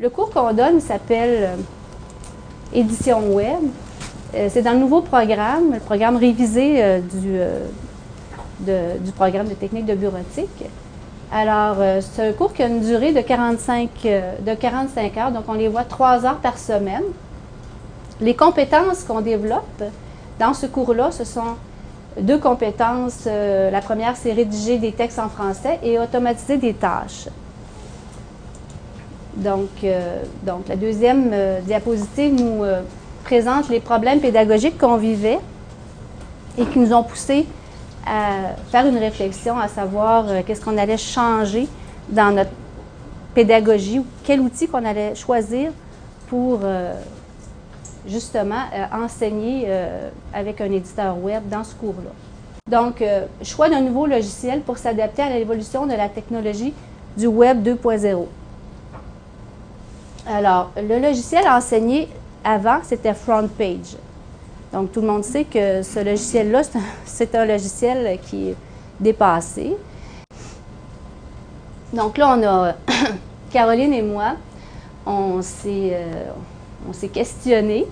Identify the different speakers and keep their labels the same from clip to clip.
Speaker 1: Le cours qu'on donne s'appelle euh, Édition Web. Euh, c'est dans le nouveau programme, le programme révisé euh, du, programme de technique de bureautique. Alors, c'est un cours qui a une durée de 45, de 45 heures, donc on les voit trois heures par semaine. Les compétences qu'on développe dans ce cours-là, ce sont deux compétences. la première, c'est rédiger des textes en français et automatiser des tâches. Donc, euh, donc la deuxième euh, diapositive nous euh, présente les problèmes pédagogiques qu'on vivait et qui nous ont poussé à faire une réflexion, à savoir qu'est-ce qu'on allait changer dans notre pédagogie ou quel outil qu'on allait choisir pour justement enseigner avec un éditeur web dans ce cours-là. Donc, choix d'un nouveau logiciel pour s'adapter à l'évolution de la technologie du Web 2.0. Alors, le logiciel enseigné avant, c'était Front Page. Donc, tout le monde sait que ce logiciel-là, c'est un, logiciel qui est dépassé. Donc là, on a Caroline et moi, on s'est euh, questionné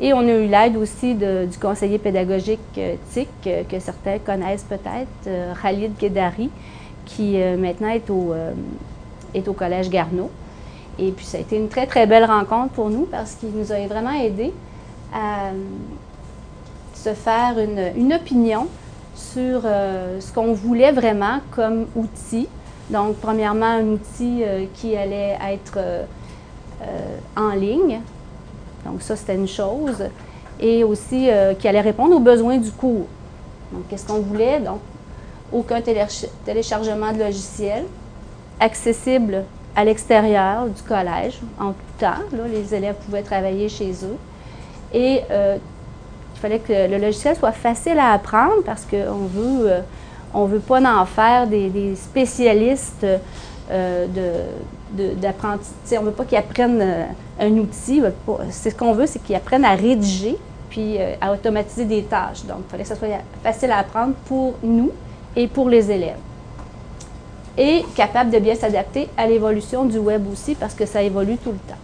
Speaker 1: et on a eu l'aide aussi du conseiller pédagogique euh, TIC, euh, que certains connaissent peut-être, Khalid Kedari, qui maintenant est au, est au Collège Garneau. Et puis, ça a été une très, très belle rencontre pour nous parce qu'il nous a vraiment aidé à euh, se faire une, opinion sur euh, ce qu'on voulait vraiment comme outil. Donc, premièrement, un outil euh, qui allait être en ligne. Donc, ça, c'était une chose. Et aussi qui allait répondre aux besoins du cours. Donc, qu'est-ce qu'on voulait? Donc, aucun téléchargement de logiciel, accessible à l'extérieur du collège, en tout temps. les élèves pouvaient travailler chez eux. Et euh, il fallait que le logiciel soit facile à apprendre parce qu'on veut, euh, veut pas en faire des, spécialistes euh, d'apprentissage. on ne veut pas qu'ils apprennent un outil. C'est ce qu'on veut, c'est qu'ils apprennent à rédiger puis à automatiser des tâches. Donc, il fallait que ce soit facile à apprendre pour nous et pour les élèves et capable de bien s'adapter à l'évolution du web aussi parce que ça évolue tout le temps.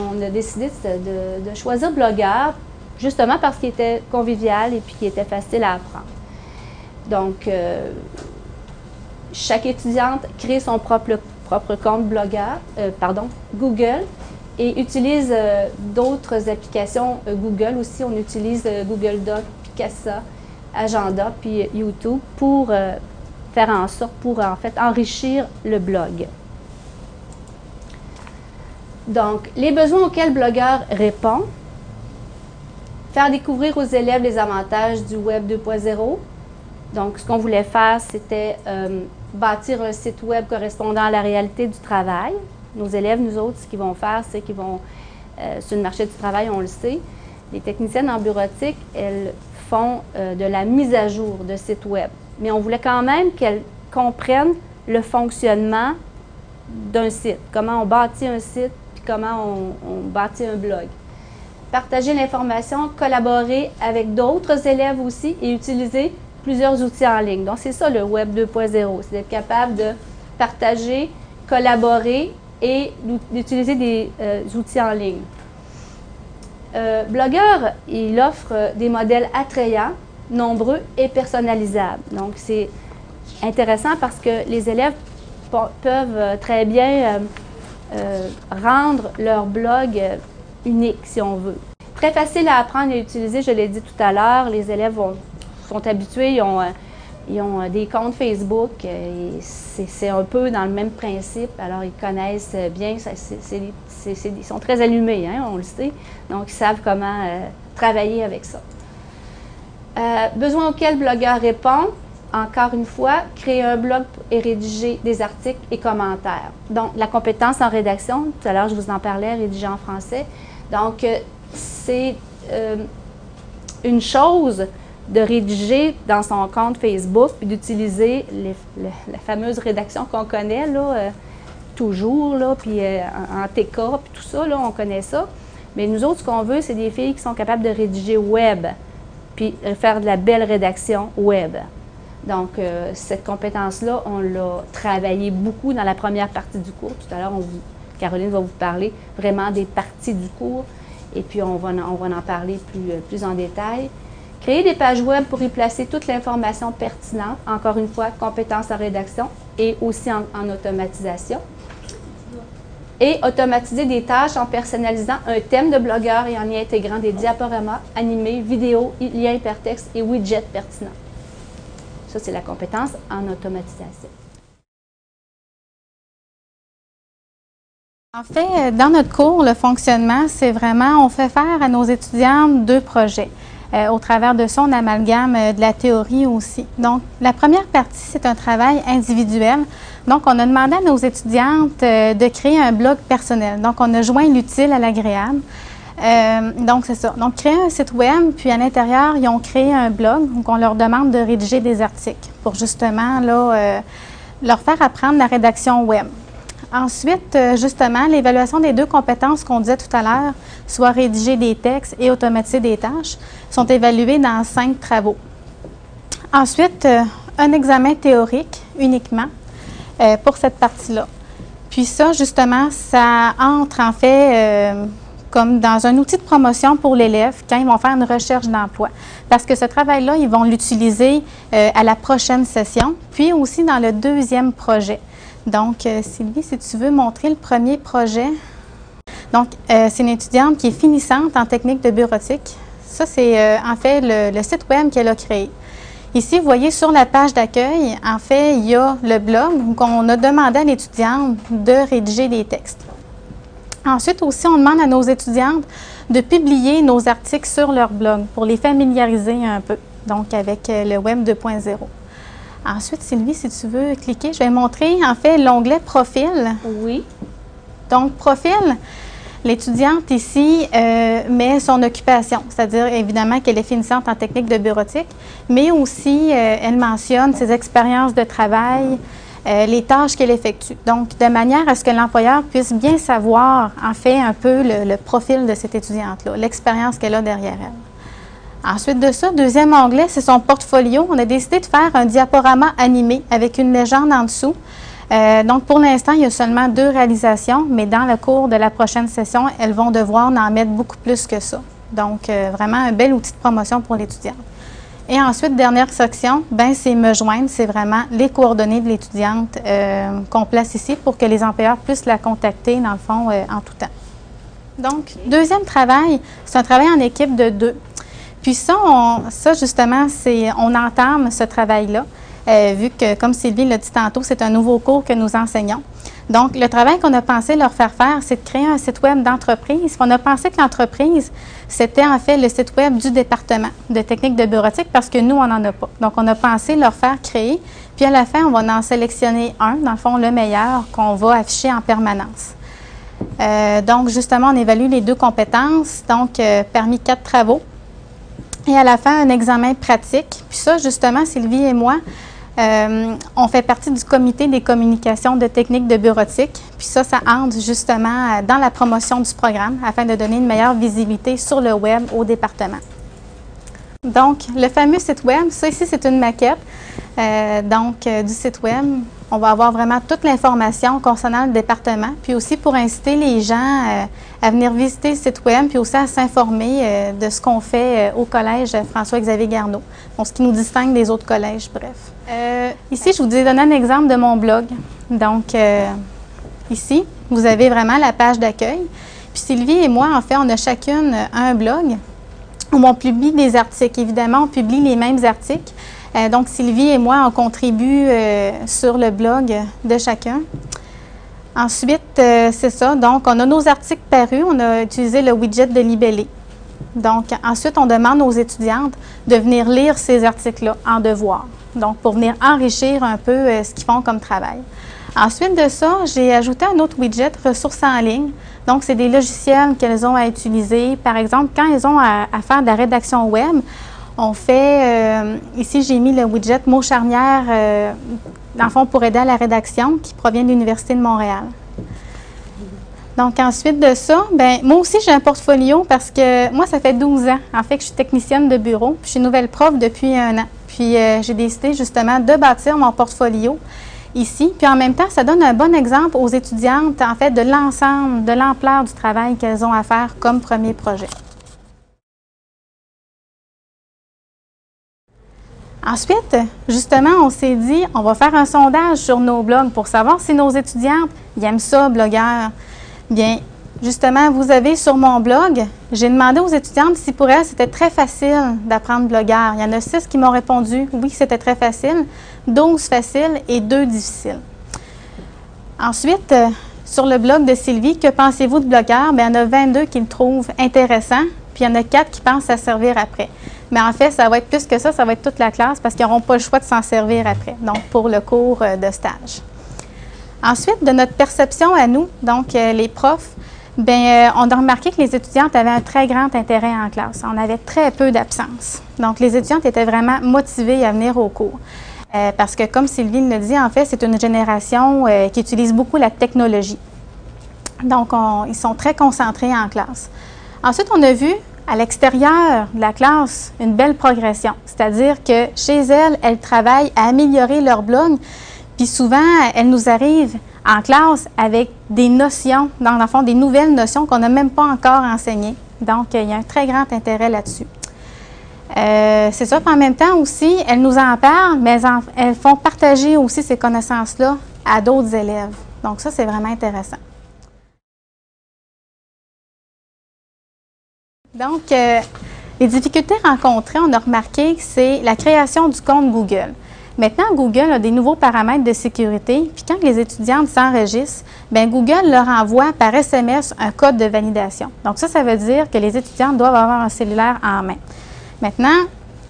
Speaker 1: On a décidé de, choisir Blogueur justement parce qu'il était convivial et puis qu'il était facile à apprendre. Donc, euh, chaque étudiante crée son propre, propre compte Blogueur, euh, pardon, Google et utilise euh, d'autres applications Google aussi. On utilise Google Doc, Picasa, Agenda, puis YouTube pour faire en sorte pour en fait enrichir le blog. Donc, les besoins auxquels Blogueur répond, faire découvrir aux élèves les avantages du Web 2.0. Donc, ce qu'on voulait faire, c'était euh, bâtir un site Web correspondant à la réalité du travail. Nos élèves, nous autres, ce qu'ils vont faire, c'est qu'ils vont, euh, sur le marché du travail, on le sait, les techniciennes en bureautique, elles font euh, de la mise à jour de sites Web mais on voulait quand même qu'elles comprennent le fonctionnement d'un site, comment on bâtit un site, puis comment on, bâtit un blog. Partager l'information, collaborer avec d'autres élèves aussi et utiliser plusieurs outils en ligne. Donc, c'est ça le Web 2.0, c'est d'être capable de partager, collaborer et d'utiliser des euh, outils en ligne. Euh, Blogueur, il offre des modèles attrayants nombreux et personnalisables. Donc, c'est intéressant parce que les élèves peuvent euh, très bien euh, euh, rendre leur blog unique, si on veut. Très facile à apprendre et utiliser, je l'ai dit tout à l'heure. Les élèves sont habitués, ils ont, des comptes Facebook. C'est un peu dans le même principe. Alors, ils connaissent bien, ils sont très allumés, hein, on le sait. Donc, ils savent comment travailler avec ça. Euh, besoin auquel blogueur répond, encore une fois, créer un blog et rédiger des articles et commentaires. Donc, la compétence en rédaction, tout à l'heure je vous en parlais, rédiger en français. Donc, euh, c'est euh, une chose de rédiger dans son compte Facebook puis d'utiliser la fameuse rédaction qu'on connaît, là, toujours, là, puis en, TK, puis tout ça, là, on connaît ça. Mais nous autres, ce qu'on veut, c'est des filles qui sont capables de rédiger web puis faire de la belle rédaction web. Donc, euh, cette compétence-là, on l'a travaillé beaucoup dans la première partie du cours. Tout à l'heure, Caroline va vous parler vraiment des parties du cours et puis on va, on va en parler plus, euh, plus en détail. Créer des pages web pour y placer toute l'information pertinente, encore une fois, compétences en rédaction et aussi en, automatisation. Et automatiser des tâches en personnalisant un thème de blogueur et en y intégrant des diaporamas animés, vidéos, liens hypertextes et widgets pertinents. Ça, c'est la compétence en automatisation.
Speaker 2: En fait, euh, dans notre cours, le fonctionnement, c'est vraiment, on fait faire à nos étudiants deux projets. Euh, au travers de ça, on amalgame euh, de la théorie aussi. Donc, la première partie, c'est un travail individuel. Donc, on a demandé à nos étudiantes de créer un blog personnel. Donc, on a joint l'utile à l'agréable. donc, c'est ça. Donc, créer un site web, puis à l'intérieur, ils ont créé un blog. Donc, on leur demande de rédiger des articles pour justement là, leur faire apprendre la rédaction web. Ensuite, euh, justement, l'évaluation des deux compétences qu'on disait tout à l'heure, soit rédiger des textes et automatiser des tâches, sont évaluées dans cinq travaux. Ensuite, euh, un examen théorique uniquement euh, pour cette partie-là. Puis ça, justement, ça entre en fait comme dans un outil de promotion pour l'élève quand ils vont faire une recherche d'emploi. Parce que ce travail-là, ils vont l'utiliser à la prochaine session, puis aussi dans le deuxième projet. Donc, euh, Sylvie, si tu veux montrer le premier projet. Donc, euh, c'est une étudiante qui est finissante en technique de bureautique. Ça, c'est euh, en fait le, site web qu'elle a créé. Ici, vous voyez sur la page d'accueil, en fait, il y a le blog où on a demandé à l'étudiante de rédiger des textes. Ensuite aussi, on demande à nos étudiantes de publier nos articles sur leur blog pour les familiariser un peu, donc avec le Web 2.0. Ensuite, Sylvie, si tu veux cliquer, je vais montrer en fait l'onglet Profil.
Speaker 1: Oui.
Speaker 2: Donc, Profil, l'étudiante ici euh, met son occupation, c'est-à-dire évidemment qu'elle est finissante en technique de bureautique, mais aussi euh, elle mentionne ses expériences de travail, euh, les tâches qu'elle effectue. Donc, de manière à ce que l'employeur puisse bien savoir en fait un peu le profil de cette étudiante-là, l'expérience qu'elle a derrière elle. Ensuite de ça, deuxième onglet, c'est son portfolio. On a décidé de faire un diaporama animé avec une légende en dessous. Euh, donc, pour l'instant, il y a seulement deux réalisations, mais dans le cours de la prochaine session, elles vont devoir en mettre beaucoup plus que ça. Donc, euh, vraiment un bel outil de promotion pour l'étudiant. Et ensuite, dernière section, ben, c'est me joindre. C'est vraiment les coordonnées de l'étudiante euh, qu'on place ici pour que les employeurs puissent la contacter, dans le fond, en tout temps. Donc, deuxième travail, c'est un travail en équipe de deux. Puis ça, ça justement, c'est, on entame ce travail-là, euh, vu que, comme Sylvie l'a dit tantôt, c'est un nouveau cours que nous enseignons. Donc, le travail qu'on a pensé leur faire faire, c'est de créer un site web d'entreprise. On a pensé que l'entreprise, c'était en fait le site web du département de technique de bureautique parce que nous, on n'en a pas. Donc, on a pensé leur faire créer. Puis à la fin, on va en sélectionner un, dans le fond, le meilleur qu'on va afficher en permanence. Euh, donc, justement, on évalue les deux compétences. Donc, euh, permis quatre travaux, et à la fin, un examen pratique. Puis ça, justement, Sylvie et moi, euh, on fait partie du comité des communications de techniques de bureautique. Puis ça, ça entre justement dans la promotion du programme afin de donner une meilleure visibilité sur le web au département. Donc, le fameux site web, ça ici, c'est une maquette euh, donc, euh, du site web. On va avoir vraiment toute l'information concernant le département, puis aussi pour inciter les gens euh, à venir visiter le site web, puis aussi à s'informer de ce qu'on fait au collège François-Xavier Garneau, ce qui nous distingue des autres collèges, bref. ici, je vous ai donné un exemple de mon blog. Donc, ici, vous avez vraiment la page d'accueil. Puis Sylvie et moi, en fait, on a chacune un blog où on publie des articles. Évidemment, on publie les mêmes articles. Euh, donc, Sylvie et moi, on contribue euh, sur le blog de chacun. Ensuite, euh, c'est ça. Donc, on a nos articles parus. On a utilisé le widget de libellé. Donc, ensuite, on demande aux étudiantes de venir lire ces articles-là en devoir. Donc, pour venir enrichir un peu ce qu'ils font comme travail. Ensuite de ça, j'ai ajouté un autre widget, ressources en ligne. Donc, c'est des logiciels qu'elles ont à utiliser. Par exemple, quand elles ont à, faire de la rédaction web, on fait, euh, ici j'ai mis le widget mot charnière, euh, dans le fond, pour aider à la rédaction, qui provient de l'Université de Montréal. Donc, ensuite de ça, ben moi aussi, j'ai un portfolio parce que moi, ça fait 12 ans, en fait, que je suis technicienne de bureau. Puis, je suis nouvelle prof depuis un an. Puis, euh, j'ai décidé justement de bâtir mon portfolio ici. Puis en même temps, ça donne un bon exemple aux étudiantes, en fait, de l'ensemble, de l'ampleur du travail qu'elles ont à faire comme premier projet. Ensuite, justement, on s'est dit, on va faire un sondage sur nos blogs pour savoir si nos étudiantes aiment ça, blogueur. Bien, justement, vous avez sur mon blog, j'ai demandé aux étudiantes si pour elles c'était très facile d'apprendre blogueur. Il y en a six qui m'ont répondu oui, c'était très facile, 12 faciles et deux difficiles. Ensuite, euh, sur le blog de Sylvie, que pensez-vous de blogueur? Bien, il y en a 22 qui le trouvent intéressant, puis il y en a quatre qui pensent à servir après. Mais en fait, ça va être plus que ça, ça va être toute la classe parce qu'ils n'auront pas le choix de s'en servir après, donc pour le cours euh, de stage. Ensuite, de notre perception à nous, donc euh, les profs, bien, on a remarqué que les étudiantes avaient un très grand intérêt en classe. On avait très peu d'absence. Donc, les étudiantes étaient vraiment motivées à venir au cours. Euh, parce que, comme Sylvie le dit, en fait, c'est une génération euh, qui utilise beaucoup la technologie. Donc, ils sont très concentrés en classe. Ensuite, on a vu à l'extérieur de la classe une belle progression. C'est-à-dire que chez elles, elles travaillent à améliorer leur blog. Puis souvent, elles nous arrivent en classe avec des notions, dans le fond, des nouvelles notions qu'on n'a même pas encore enseignées. Donc, il y a un très grand intérêt là-dessus. Euh, c'est ça. en même temps aussi, elles nous en parlent, mais elles, font partager aussi ces connaissances-là à d'autres élèves. Donc ça, c'est vraiment intéressant. Donc, euh, les difficultés rencontrées, on a remarqué que c'est la création du compte Google. Maintenant, Google a des nouveaux paramètres de sécurité, puis quand les étudiantes s'enregistrent, bien, Google leur envoie par SMS un code de validation. Donc ça, ça veut dire que les étudiantes doivent avoir un cellulaire en main. Maintenant,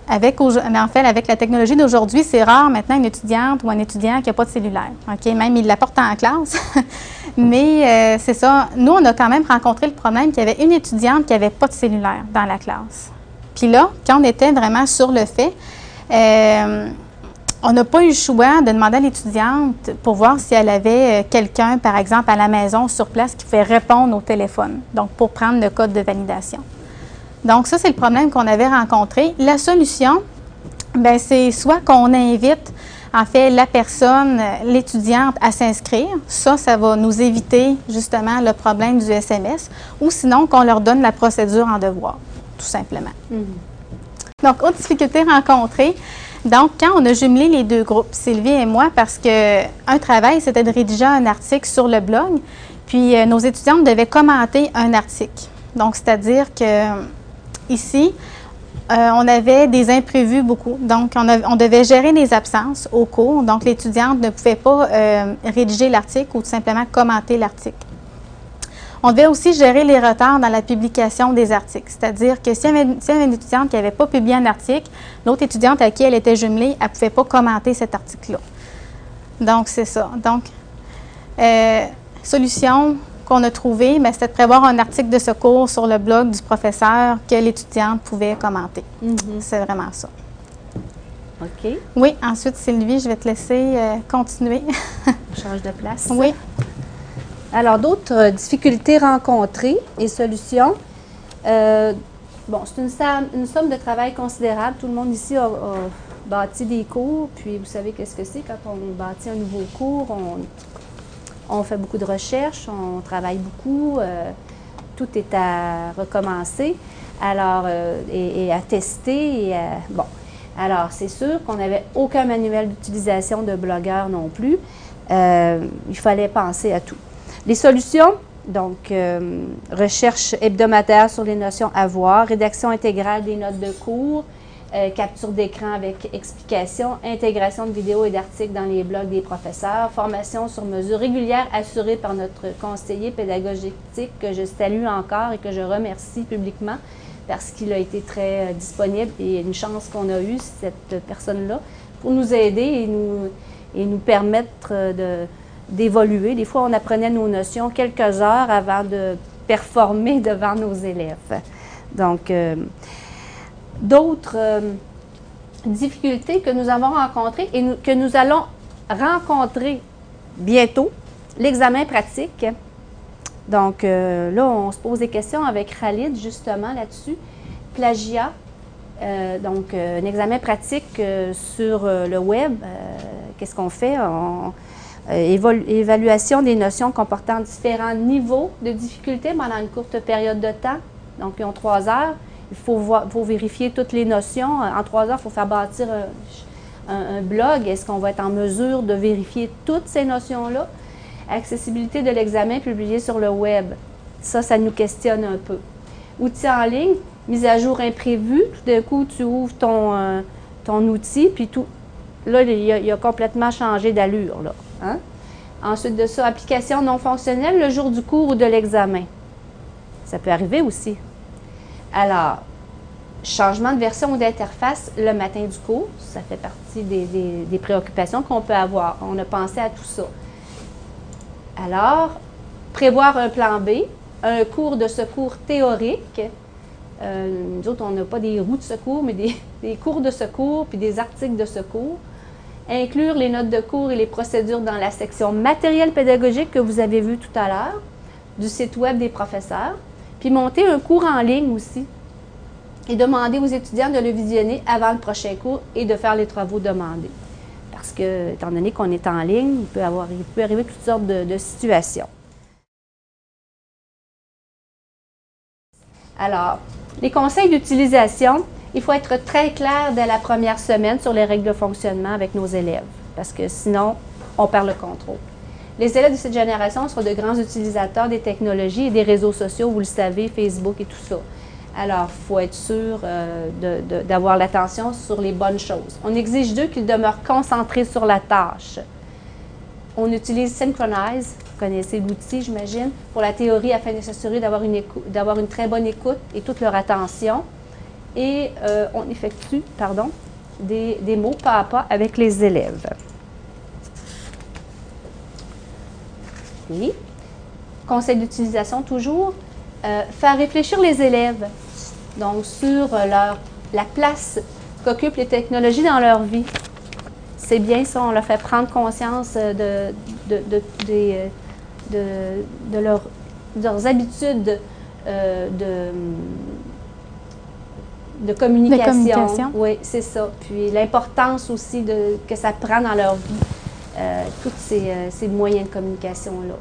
Speaker 2: avec, en fait, avec la technologie d'aujourd'hui, c'est rare maintenant une étudiante ou un étudiant qui n'a pas de cellulaire. OK? Même il l'apporte en classe. Mais euh, c'est ça. Nous, on a quand même rencontré le problème qu'il y avait une étudiante qui n'avait pas de cellulaire dans la classe. Puis là, quand on était vraiment sur le fait, euh, on n'a pas eu le choix de demander à l'étudiante pour voir si elle avait euh, quelqu'un, par exemple, à la maison, sur place, qui pouvait répondre au téléphone, donc pour prendre le code de validation. Donc, ça, c'est le problème qu'on avait rencontré. La solution, ben, c'est soit qu'on invite, en fait, la personne, l'étudiante, à s'inscrire. Ça, ça va nous éviter justement le problème du SMS. Ou sinon, qu'on leur donne la procédure en devoir, tout simplement. Mm-hmm. Donc, autre difficulté rencontrée. Donc, quand on a jumelé les deux groupes, Sylvie et moi, parce qu'un travail, c'était de rédiger un article sur le blog, puis euh, nos étudiantes devaient commenter un article. Donc, c'est-à-dire que ici, euh, on avait des imprévus beaucoup. Donc, on, devait gérer les absences au cours. Donc, l'étudiante ne pouvait pas euh, rédiger l'article ou tout simplement commenter l'article. On devait aussi gérer les retards dans la publication des articles. C'est-à-dire que s'il y, avait une étudiante qui n'avait pas publié un article, l'autre étudiante à qui elle était jumelée, elle ne pouvait pas commenter cet article-là. Donc, c'est ça. Donc, euh, solution, qu'on a trouvé, c'était de prévoir un article de secours sur le blog du professeur que l'étudiante pouvait commenter. Mm-hmm. C'est vraiment ça.
Speaker 1: OK.
Speaker 2: Oui, ensuite, Sylvie, je vais te laisser euh, continuer.
Speaker 1: On change de place.
Speaker 2: Oui.
Speaker 1: Alors, d'autres euh, difficultés rencontrées et solutions. Euh, bon, c'est une, une, somme de travail considérable. Tout le monde ici a, bâti des cours, puis vous savez qu'est-ce que c'est quand on bâtit un nouveau cours, on on fait beaucoup de recherches, on travaille beaucoup, euh, tout est à recommencer, alors, euh, et, à tester. Bon, alors c'est sûr qu'on n'avait aucun manuel d'utilisation de blogueur non plus. Euh, il fallait penser à tout. Les solutions, donc recherche hebdomadaire sur les notions à voir, rédaction intégrale des notes de cours, euh, capture d'écran avec explication, intégration de vidéos et d'articles dans les blogs des professeurs, formation sur mesure régulière assurée par notre conseiller pédagogique que je salue encore et que je remercie publiquement parce qu'il a été très euh, disponible et une chance qu'on a eue, cette personne-là, pour nous aider et nous, et nous permettre euh, d'évoluer. Des fois, on apprenait nos notions quelques heures avant de performer devant nos élèves. Donc, d'autres euh, difficultés que nous avons rencontrées et que nous allons rencontrer bientôt, l'examen pratique. Donc euh, là, on se pose des questions avec Khalid justement là-dessus. Plagiat, euh, donc un examen pratique sur le web qu'est-ce qu'on fait? On, évaluation des notions comportant différents niveaux de difficulté pendant une courte période de temps. Donc, ils ont trois heures. Il faut, vérifier toutes les notions. En trois heures, il faut faire bâtir un, blog. Est-ce qu'on va être en mesure de vérifier toutes ces notions-là? Accessibilité de l'examen publié sur le web. Ça, ça nous questionne un peu. Outils en ligne, mise à jour imprévue. Tout d'un coup, tu ouvres ton, euh, outil, puis tout. Là, il a, complètement changé d'allure. Hein? Ensuite de ça, application non fonctionnelle le jour du cours ou de l'examen. Ça peut arriver aussi. Alors, changement de version ou d'interface le matin du cours, ça fait partie des, préoccupations qu'on peut avoir. On a pensé à tout ça. Alors, prévoir un plan B, un cours de secours théorique. Euh, nous autres, on n'a pas des roues de secours, mais des, des, cours de secours puis des articles de secours. Inclure les notes de cours et les procédures dans la section matériel pédagogique que vous avez vu tout à l'heure du site web des professeurs. Puis monter un cours en ligne aussi et demander aux étudiants de le visionner avant le prochain cours et de faire les travaux demandés. Parce que, étant donné qu'on est en ligne, il peut, avoir, il peut arriver toutes sortes de, situations. Alors, les conseils d'utilisation, il faut être très clair dès la première semaine sur les règles de fonctionnement avec nos élèves, parce que sinon, on perd le contrôle. Les élèves de cette génération sont de grands utilisateurs des technologies et des réseaux sociaux, vous le savez, Facebook et tout ça. Alors, il faut être sûr euh, d'avoir l'attention sur les bonnes choses. On exige d'eux qu'ils demeurent concentrés sur la tâche. On utilise Synchronize, vous connaissez l'outil, j'imagine, pour la théorie afin de s'assurer d'avoir une, très bonne écoute et toute leur attention. Et euh, on effectue pardon, des mots pas à pas avec les élèves. Oui. Conseil d'utilisation toujours. Euh, faire réfléchir les élèves donc sur leur, la place qu'occupent les technologies dans leur vie. C'est bien ça, on leur fait prendre conscience de, de, de, de leur, leurs habitudes euh, de, communication. Oui, c'est ça. Puis l'importance aussi de, que ça prend dans leur vie, euh, tous ces, ces moyens de communication-là.